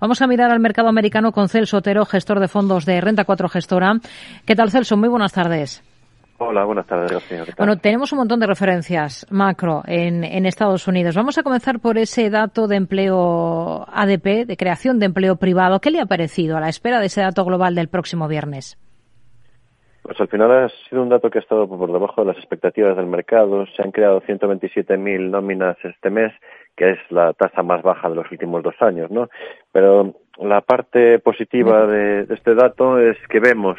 Vamos a mirar al mercado americano con Celso Otero, gestor de fondos de Renta 4 Gestora. ¿Qué tal, Celso? Muy buenas tardes. Hola, buenas tardes, señor. Bueno, tenemos un montón de referencias macro en, en, Estados Unidos. Vamos a comenzar por ese dato de empleo ADP, de creación de empleo privado. ¿Qué le ha parecido a la espera de ese dato global del próximo viernes? Pues al final ha sido un dato que ha estado por debajo de las expectativas del mercado. Se han creado 127.000 nóminas este mes que es la tasa más baja de los últimos dos años, ¿no? Pero la parte positiva de, este dato es que vemos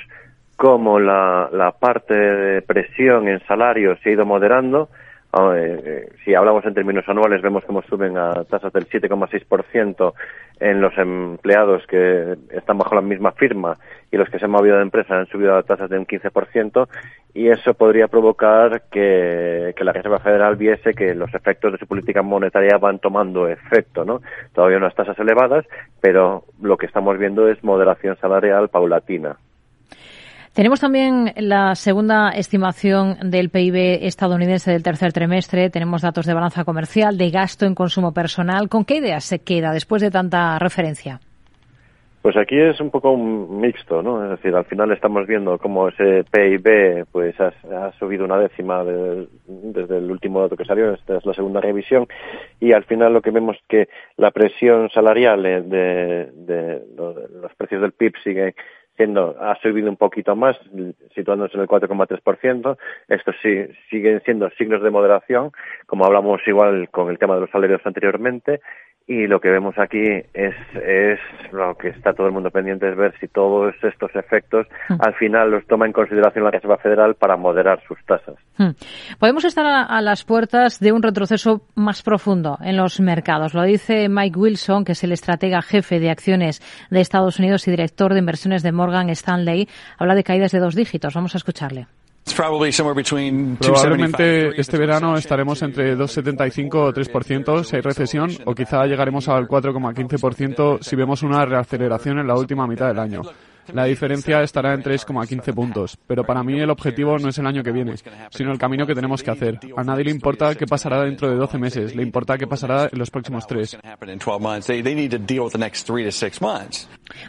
cómo la, la parte de presión en salarios se ha ido moderando, eh, eh, si hablamos en términos anuales, vemos cómo suben a tasas del 7,6% en los empleados que están bajo la misma firma y los que se han movido de empresa han subido a tasas de un 15% y eso podría provocar que, que, la Reserva Federal viese que los efectos de su política monetaria van tomando efecto, ¿no? Todavía unas tasas elevadas, pero lo que estamos viendo es moderación salarial paulatina. Tenemos también la segunda estimación del PIB estadounidense del tercer trimestre. Tenemos datos de balanza comercial, de gasto en consumo personal. ¿Con qué ideas se queda después de tanta referencia? Pues aquí es un poco mixto, ¿no? Es decir, al final estamos viendo cómo ese PIB pues ha, subido una décima desde el último dato que salió, esta es la segunda revisión, y al final lo que vemos es que la presión salarial de, de los precios del PIB sigue ha subido un poquito más, situándose en el 4,3%. Estos sí, siguen siendo signos de moderación, como hablamos igual con el tema de los salarios anteriormente, y lo que vemos aquí es, es lo que está todo el mundo pendiente es ver si todos estos efectos mm. al final los toma en consideración la Reserva Federal para moderar sus tasas. Mm. Podemos estar a, las puertas de un retroceso más profundo en los mercados. Lo dice Mike Wilson, que es el estratega jefe de acciones de Estados Unidos y director de inversiones de Morgan Stanley. Habla de caídas de dos dígitos. Vamos a escucharle. Probablemente este verano estaremos entre 2,75 o 3% si hay recesión o quizá llegaremos al 4,15% si vemos una reaceleración en la última mitad del año. La diferencia estará en 3,15 puntos, pero para mí el objetivo no es el año que viene, sino el camino que tenemos que hacer. A nadie le importa qué pasará dentro de 12 meses, le importa qué pasará en los próximos tres.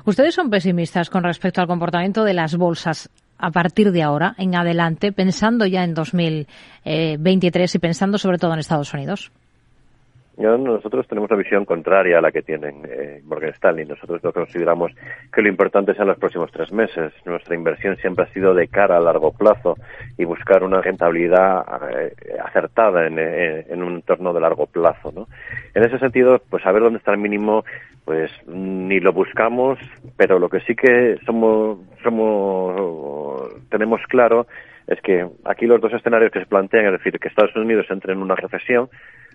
Ustedes son pesimistas con respecto al comportamiento de las bolsas a partir de ahora en adelante, pensando ya en 2023 y pensando sobre todo en Estados Unidos? Nosotros tenemos una visión contraria a la que tienen eh, Morgan Stanley. Nosotros lo consideramos que lo importante sean los próximos tres meses. Nuestra inversión siempre ha sido de cara a largo plazo y buscar una rentabilidad eh, acertada en, en, un entorno de largo plazo. ¿no? En ese sentido, pues saber dónde está el mínimo, pues ni lo buscamos, pero lo que sí que somos, somos tenemos claro es que aquí los dos escenarios que se plantean, es decir, que Estados Unidos entre en una recesión,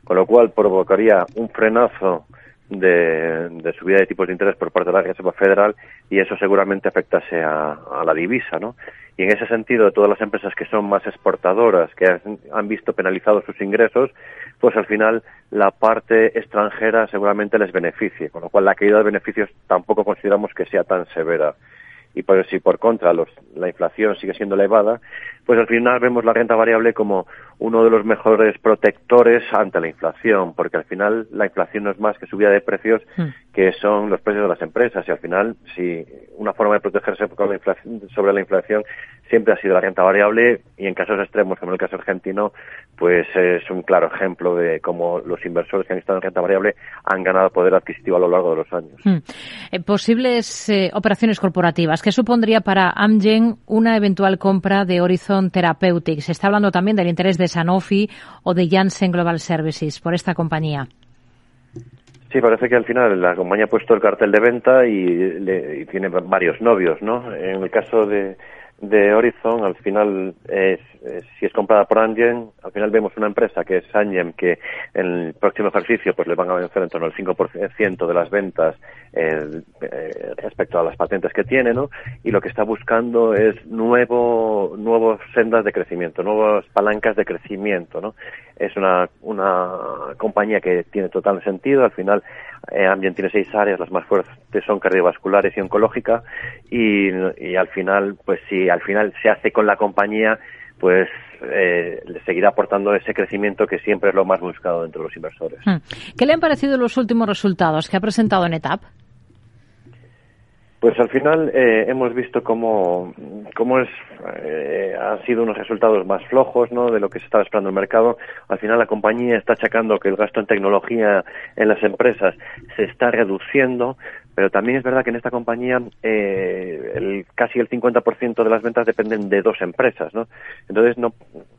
con lo cual provocaría un frenazo de, subida de tipos de interés por parte de la Reserva Federal y eso seguramente afectase a, la divisa, ¿no? Y en ese sentido, todas las empresas que son más exportadoras, que han, visto penalizados sus ingresos, pues al final la parte extranjera seguramente les beneficie, con lo cual la caída de beneficios tampoco consideramos que sea tan severa y por, si por contra los, la inflación sigue siendo elevada, pues al final vemos la renta variable como uno de los mejores protectores ante la inflación, porque al final la inflación no es más que subida de precios hmm. que son los precios de las empresas y al final si una forma de protegerse sobre la inflación siempre ha sido la renta variable y en casos extremos como en el caso argentino pues es un claro ejemplo de cómo los inversores que han estado en renta variable han ganado poder adquisitivo a lo largo de los años. Hmm. Eh, posibles eh, operaciones corporativas, ¿qué supondría para Amgen una eventual compra de Horizon Therapeutics? Se está hablando también del interés de Sanofi o de Janssen Global Services por esta compañía. Sí, parece que al final la compañía ha puesto el cartel de venta y, y tiene varios novios, ¿no? En el caso de, de Horizon, al final, es, si es comprada por Amgen, al final vemos una empresa que es Amgen, que en el próximo ejercicio pues le van a vencer en torno al 5% de las ventas eh, eh, respecto a las patentes que tiene, ¿no? Y lo que está buscando es nuevo, nuevos sendas de crecimiento, nuevas palancas de crecimiento, ¿no? Es una, una compañía que tiene total sentido, al final Amgen tiene seis áreas, las más fuertes son cardiovasculares y oncológica, y, y al final, pues si al final se hace con la compañía, pues eh, le seguirá aportando ese crecimiento que siempre es lo más buscado entre los inversores. Hmm. ¿Qué le han parecido los últimos resultados que ha presentado en ETAP? Pues al final eh, hemos visto cómo, cómo es, eh, han sido unos resultados más flojos ¿no? de lo que se estaba esperando el mercado. Al final la compañía está achacando que el gasto en tecnología en las empresas se está reduciendo, pero también es verdad que en esta compañía eh, el, casi el 50% de las ventas dependen de dos empresas, ¿no? Entonces no,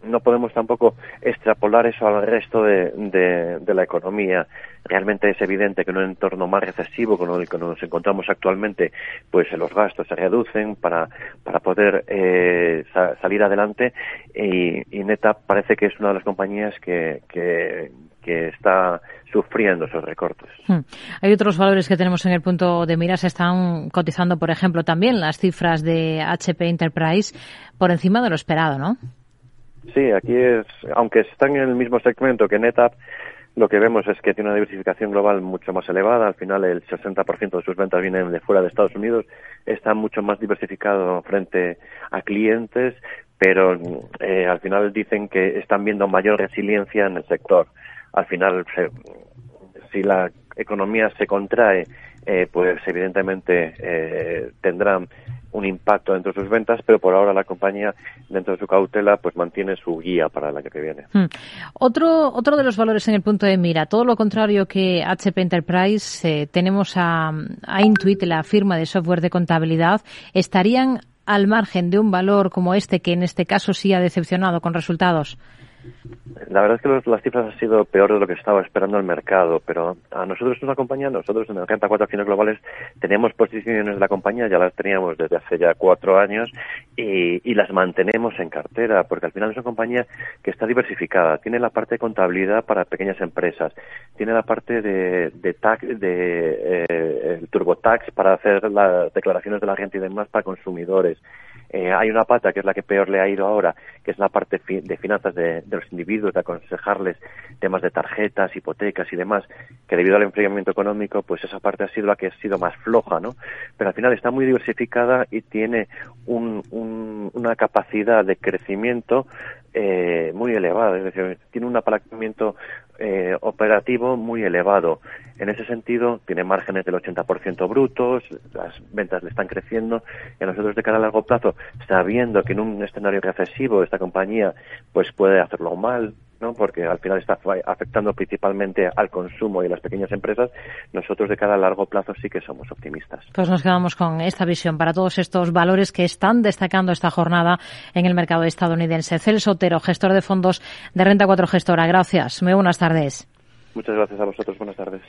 no podemos tampoco extrapolar eso al resto de, de, de la economía. Realmente es evidente que en un entorno más recesivo con el que nos encontramos actualmente, pues los gastos se reducen para, para poder eh, sa salir adelante y, y Neta parece que es una de las compañías que, que, que está sufriendo esos recortes. Hmm. Hay otros valores que tenemos en el punto de mira. Se están cotizando, por ejemplo, también las cifras de HP Enterprise por encima de lo esperado, ¿no? Sí, aquí es, aunque están en el mismo segmento que NetApp, lo que vemos es que tiene una diversificación global mucho más elevada. Al final, el 60% de sus ventas vienen de fuera de Estados Unidos. Está mucho más diversificado frente a clientes, pero eh, al final dicen que están viendo mayor resiliencia en el sector. Al final, se, si la economía se contrae, eh, pues evidentemente eh, tendrán un impacto dentro de sus ventas, pero por ahora la compañía, dentro de su cautela, pues mantiene su guía para el año que viene. Hmm. Otro, otro de los valores en el punto de mira, todo lo contrario que HP Enterprise, eh, tenemos a, a Intuit, la firma de software de contabilidad, estarían al margen de un valor como este, que en este caso sí ha decepcionado con resultados. La verdad es que los, las cifras han sido peor de lo que estaba esperando el mercado, pero a nosotros una compañía, nosotros en el Renta 4 Acciones Globales tenemos posiciones de la compañía, ya las teníamos desde hace ya cuatro años y, y, las mantenemos en cartera, porque al final es una compañía que está diversificada, tiene la parte de contabilidad para pequeñas empresas, tiene la parte de, de tax, de eh, el TurboTax para hacer las declaraciones de la gente y demás para consumidores. Eh, hay una pata que es la que peor le ha ido ahora, que es la parte fi de finanzas de, de, los individuos, de aconsejarles temas de tarjetas, hipotecas y demás, que debido al enfriamiento económico, pues esa parte ha sido la que ha sido más floja, ¿no? Pero al final está muy diversificada y tiene un, un, una capacidad de crecimiento eh, muy elevada, es decir, tiene un apalancamiento eh, operativo muy elevado. En ese sentido, tiene márgenes del 80% brutos, las ventas le están creciendo y a nosotros de cara a largo plazo, sabiendo que en un escenario recesivo esta compañía pues puede hacerlo mal, ¿no? porque al final está afectando principalmente al consumo y a las pequeñas empresas, nosotros de cara a largo plazo sí que somos optimistas. Pues nos quedamos con esta visión para todos estos valores que están destacando esta jornada en el mercado estadounidense. Celso Otero, gestor de fondos de Renta 4 Gestora. Gracias. Muy buenas tardes. Muchas gracias a vosotros. Buenas tardes.